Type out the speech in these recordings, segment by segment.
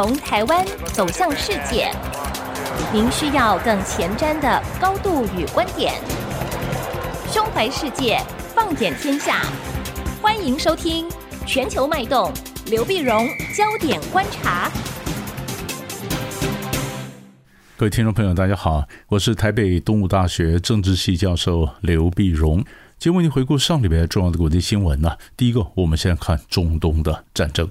从台湾走向世界，您需要更前瞻的高度与观点。胸怀世界，放眼天下，欢迎收听《全球脉动》，刘碧荣焦点观察。各位听众朋友，大家好，我是台北东吴大学政治系教授刘碧荣。今天为您回顾上礼拜重要的国际新闻呢。第一个，我们先看中东的战争。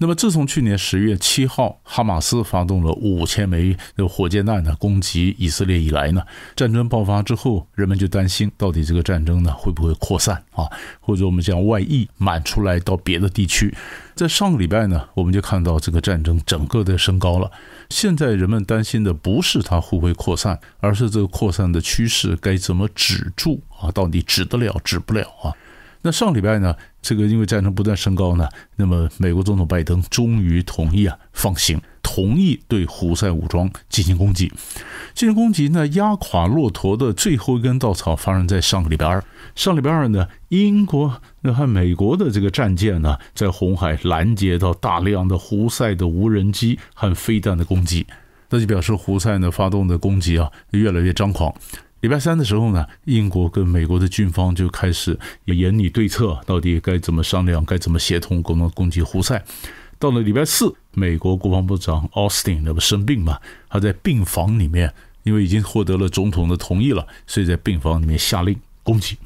那么，自从去年十月七号，哈马斯发动了五千枚的火箭弹呢攻击以色列以来呢，战争爆发之后，人们就担心到底这个战争呢会不会扩散啊，或者我们讲外溢满出来到别的地区。在上个礼拜呢，我们就看到这个战争整个的升高了。现在人们担心的不是它会不会扩散，而是这个扩散的趋势该怎么止住啊？到底止得了，止不了啊？那上礼拜呢，这个因为战争不断升高呢，那么美国总统拜登终于同意啊放行，同意对胡塞武装进行攻击。进行攻击呢，压垮骆驼的最后一根稻草发生在上个礼拜二。上礼拜二呢，英国和美国的这个战舰呢，在红海拦截到大量的胡塞的无人机和飞弹的攻击，那就表示胡塞呢发动的攻击啊越来越张狂。礼拜三的时候呢，英国跟美国的军方就开始也研拟对策，到底该怎么商量，该怎么协同，共同攻击胡塞。到了礼拜四，美国国防部长奥斯汀那不生病嘛，他在病房里面，因为已经获得了总统的同意了，所以在病房里面下令攻击。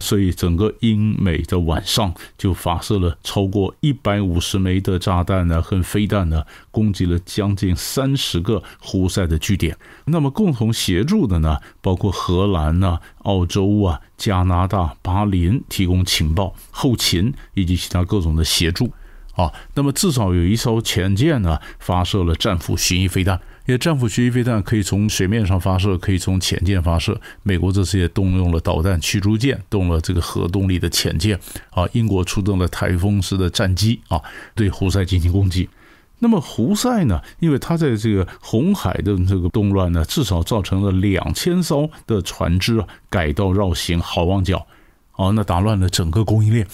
所以整个英美的晚上就发射了超过一百五十枚的炸弹呢和飞弹呢，攻击了将近三十个胡塞的据点。那么共同协助的呢，包括荷兰呐、啊、澳洲啊、加拿大、巴林提供情报、后勤以及其他各种的协助。啊，那么至少有一艘潜舰呢发射了战斧巡弋飞弹。因为战斧巡弋飞弹可以从水面上发射，可以从潜舰发射。美国这次也动用了导弹驱逐舰，动了这个核动力的潜舰。啊，英国出动了台风式的战机啊，对胡塞进行攻击。那么胡塞呢，因为他在这个红海的这个动乱呢，至少造成了两千艘的船只啊改道绕行好望角，啊，那打乱了整个供应链。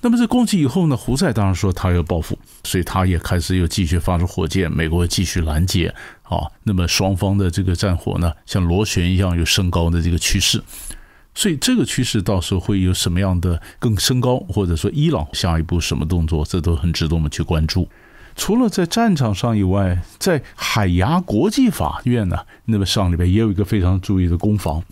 那么这攻击以后呢，胡塞当然说他要报复，所以他也开始又继续发射火箭，美国继续拦截啊。那么双方的这个战火呢，像螺旋一样有升高的这个趋势，所以这个趋势到时候会有什么样的更升高，或者说伊朗下一步什么动作，这都很值得我们去关注。除了在战场上以外，在海牙国际法院呢，那么上里边也有一个非常注意的攻防。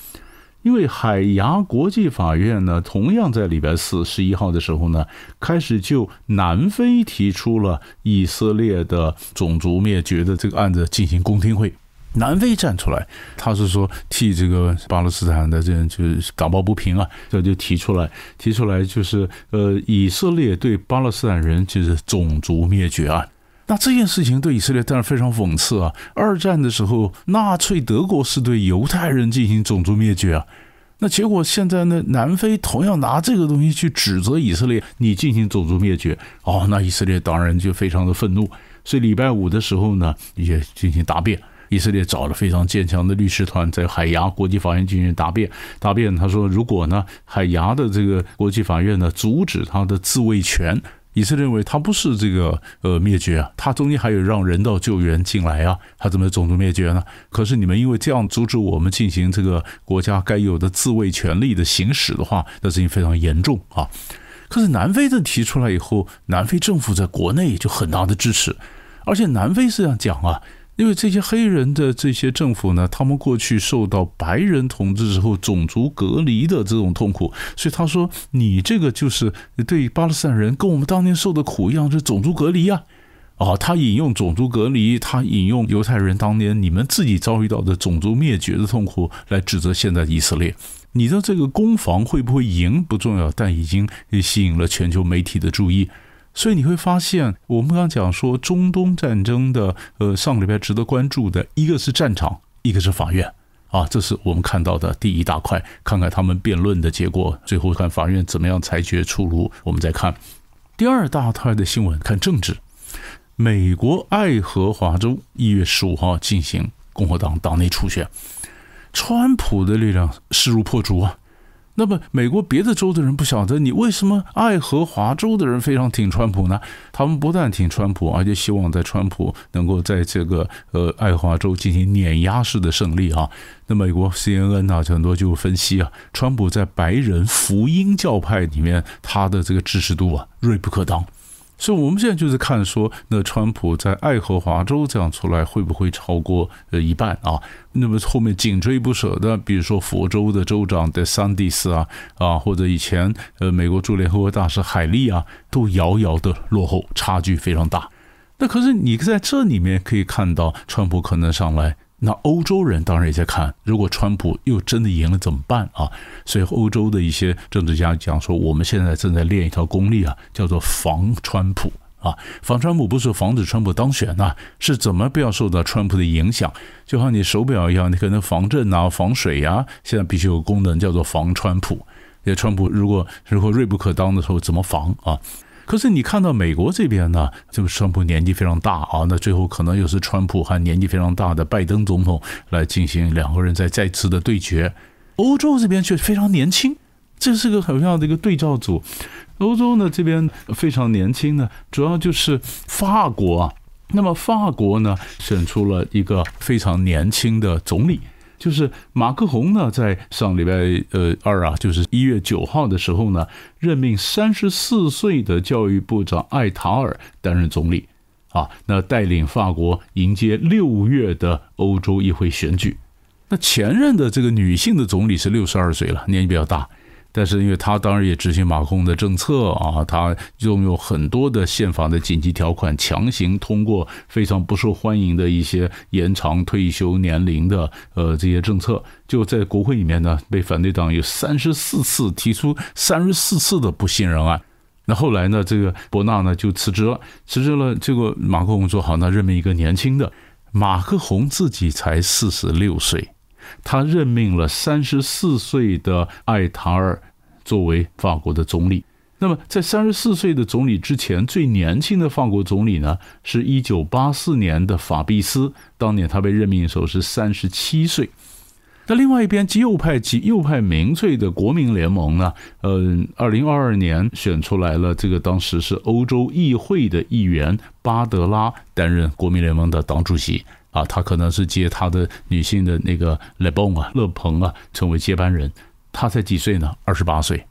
因为海牙国际法院呢，同样在礼拜四十一号的时候呢，开始就南非提出了以色列的种族灭绝的这个案子进行公听会。南非站出来，他是说替这个巴勒斯坦的这人就是打抱不平啊，这就提出来，提出来就是呃，以色列对巴勒斯坦人就是种族灭绝案。那这件事情对以色列当然非常讽刺啊！二战的时候，纳粹德国是对犹太人进行种族灭绝啊。那结果现在呢，南非同样拿这个东西去指责以色列，你进行种族灭绝哦，那以色列当然就非常的愤怒。所以礼拜五的时候呢，也进行答辩。以色列找了非常坚强的律师团，在海牙国际法院进行答辩。答辩他说，如果呢，海牙的这个国际法院呢，阻止他的自卫权。以色列认为他不是这个呃灭绝啊，他中间还有让人道救援进来啊，他怎么种族灭绝呢？可是你们因为这样阻止我们进行这个国家该有的自卫权利的行使的话，那事情非常严重啊。可是南非这提出来以后，南非政府在国内就很大的支持，而且南非是这样讲啊。因为这些黑人的这些政府呢，他们过去受到白人统治之后种族隔离的这种痛苦，所以他说你这个就是对巴勒斯坦人跟我们当年受的苦一样，是种族隔离啊！啊，他引用种族隔离，他引用犹太人当年你们自己遭遇到的种族灭绝的痛苦来指责现在的以色列。你的这个攻防会不会赢不重要，但已经吸引了全球媒体的注意。所以你会发现，我们刚刚讲说中东战争的，呃，上个礼拜值得关注的一个是战场，一个是法院，啊，这是我们看到的第一大块。看看他们辩论的结果，最后看法院怎么样裁决出炉，我们再看第二大块的新闻，看政治。美国爱荷华州一月十五号进行共和党党内初选，川普的力量势如破竹啊。那么，美国别的州的人不晓得你为什么爱荷华州的人非常挺川普呢？他们不但挺川普，而且希望在川普能够在这个呃爱华州进行碾压式的胜利啊。那美国 CNN 啊，很多就分析啊，川普在白人福音教派里面他的这个支持度啊，锐不可当。所以，我们现在就是看说，那川普在爱荷华州这样出来，会不会超过呃一半啊？那么后面紧追不舍的，比如说佛州的州长的桑蒂斯啊啊，或者以前呃美国驻联合国大使海利啊，都遥遥的落后，差距非常大。那可是你在这里面可以看到，川普可能上来。那欧洲人当然也在看，如果川普又真的赢了怎么办啊？所以欧洲的一些政治家讲说，我们现在正在练一套功力啊，叫做防川普啊。防川普不是防止川普当选呐，是怎么不要受到川普的影响？就像你手表一样，你可能防震啊、防水呀，现在必须有功能叫做防川普。因为川普如果如果锐不可当的时候，怎么防啊？可是你看到美国这边呢，这个川普年纪非常大啊，那最后可能又是川普和年纪非常大的拜登总统来进行两个人再再次的对决。欧洲这边却非常年轻，这是个很重要的一个对照组。欧洲呢这边非常年轻呢，主要就是法国啊。那么法国呢选出了一个非常年轻的总理。就是马克宏呢，在上礼拜呃二啊，就是一月九号的时候呢，任命三十四岁的教育部长艾塔尔担任总理，啊，那带领法国迎接六月的欧洲议会选举。那前任的这个女性的总理是六十二岁了，年纪比较大。但是，因为他当然也执行马克龙的政策啊，他拥有很多的宪法的紧急条款，强行通过非常不受欢迎的一些延长退休年龄的呃这些政策，就在国会里面呢，被反对党有三十四次提出三十四次的不信任案。那后来呢，这个伯纳呢就辞职了，辞职了。结果马克龙说好，那任命一个年轻的。马克宏自己才四十六岁。他任命了三十四岁的艾塔尔作为法国的总理。那么，在三十四岁的总理之前，最年轻的法国总理呢，是一九八四年的法比斯。当年他被任命的时候是三十七岁。那另外一边，极右派、极右派民粹的国民联盟呢，嗯，二零二二年选出来了这个当时是欧洲议会的议员巴德拉担任国民联盟的党主席。啊，他可能是接他的女性的那个勒蓬啊，勒蓬啊，成为接班人。他才几岁呢？二十八岁。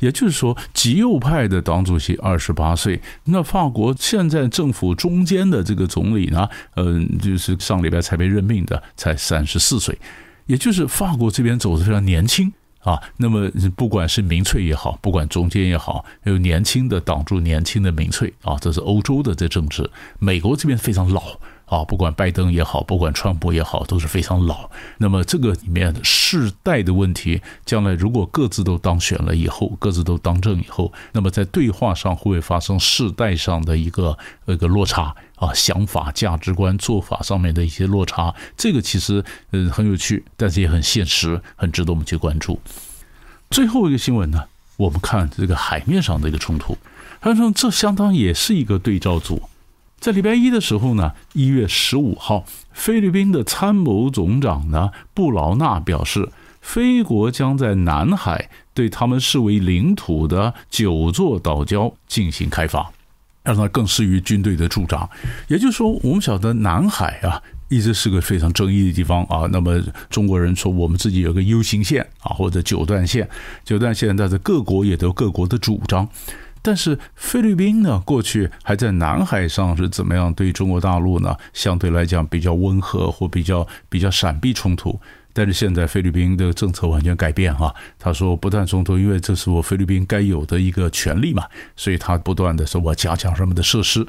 也就是说，极右派的党主席二十八岁。那法国现在政府中间的这个总理呢，嗯，就是上礼拜才被任命的，才三十四岁。也就是法国这边走的非常年轻啊。那么不管是民粹也好，不管中间也好，有年轻的挡住年轻的民粹啊，这是欧洲的这政治。美国这边非常老。啊，不管拜登也好，不管川普也好，都是非常老。那么这个里面世代的问题，将来如果各自都当选了以后，各自都当政以后，那么在对话上会不会发生世代上的一个一个落差啊？想法、价值观、做法上面的一些落差，这个其实嗯很有趣，但是也很现实，很值得我们去关注。最后一个新闻呢，我们看这个海面上的一个冲突，他说这相当也是一个对照组。在礼拜一的时候呢，一月十五号，菲律宾的参谋总长呢布劳纳表示，菲国将在南海对他们视为领土的九座岛礁进行开发，让它更适于军队的驻扎。也就是说，我们晓得南海啊一直是个非常争议的地方啊。那么中国人说，我们自己有个 U 型线啊，或者九段线，九段线，但是各国也都各国的主张。但是菲律宾呢，过去还在南海上是怎么样对中国大陆呢？相对来讲比较温和或比较比较闪避冲突。但是现在菲律宾的政策完全改变哈，他说不但冲突，因为这是我菲律宾该有的一个权利嘛，所以他不断的说我加强什么的设施。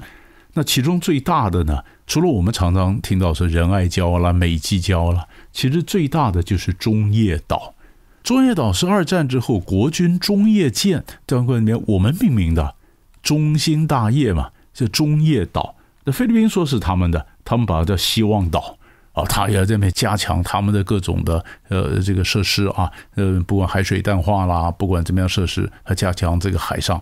那其中最大的呢，除了我们常常听到说仁爱礁啦、美济礁啦，其实最大的就是中业岛。中业岛是二战之后国军中业舰在里面我们命名的，中兴大业嘛，叫中业岛。那菲律宾说是他们的，他们把它叫希望岛啊，他也在那边加强他们的各种的呃这个设施啊，呃不管海水淡化啦，不管怎么样设施，还加强这个海上。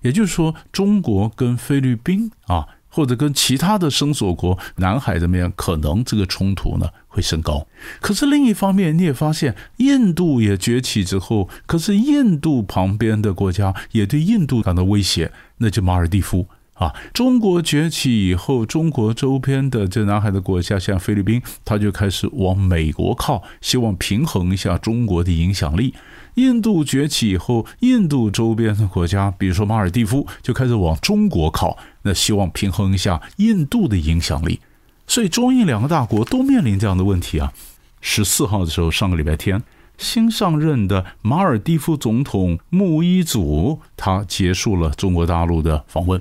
也就是说，中国跟菲律宾啊或者跟其他的声索国、南海这边，可能这个冲突呢会升高。可是另一方面，你也发现印度也崛起之后，可是印度旁边的国家也对印度感到威胁，那就马尔地夫。啊，中国崛起以后，中国周边的这南海的国家，像菲律宾，他就开始往美国靠，希望平衡一下中国的影响力。印度崛起以后，印度周边的国家，比如说马尔地夫，就开始往中国靠，那希望平衡一下印度的影响力。所以中印两个大国都面临这样的问题啊。十四号的时候，上个礼拜天，新上任的马尔地夫总统穆伊祖，他结束了中国大陆的访问。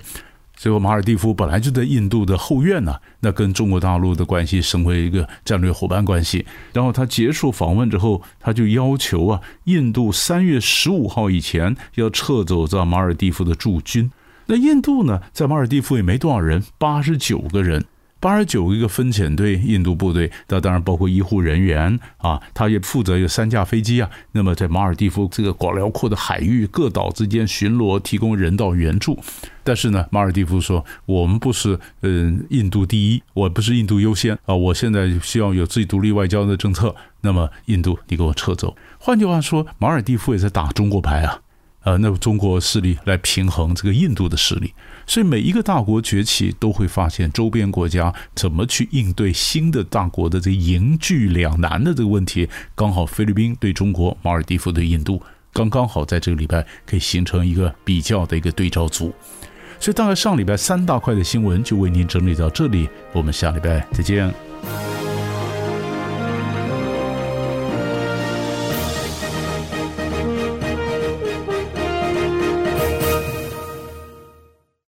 最后，马尔地夫本来就在印度的后院呢，那跟中国大陆的关系升为一个战略伙伴关系。然后他结束访问之后，他就要求啊，印度三月十五号以前要撤走在马尔地夫的驻军。那印度呢，在马尔地夫也没多少人，八十九个人。八十九个分遣队，印度部队，那当然包括医护人员啊，他也负责有三架飞机啊。那么在马尔地夫这个广辽阔的海域各岛之间巡逻，提供人道援助。但是呢，马尔地夫说，我们不是嗯印度第一，我不是印度优先啊，我现在需要有自己独立外交的政策。那么印度，你给我撤走。换句话说，马尔地夫也在打中国牌啊。呃，那中国势力来平衡这个印度的势力，所以每一个大国崛起，都会发现周边国家怎么去应对新的大国的这个凝聚两难的这个问题。刚好菲律宾对中国，马尔地夫对印度，刚刚好在这个礼拜可以形成一个比较的一个对照组。所以大概上礼拜三大块的新闻就为您整理到这里，我们下礼拜再见。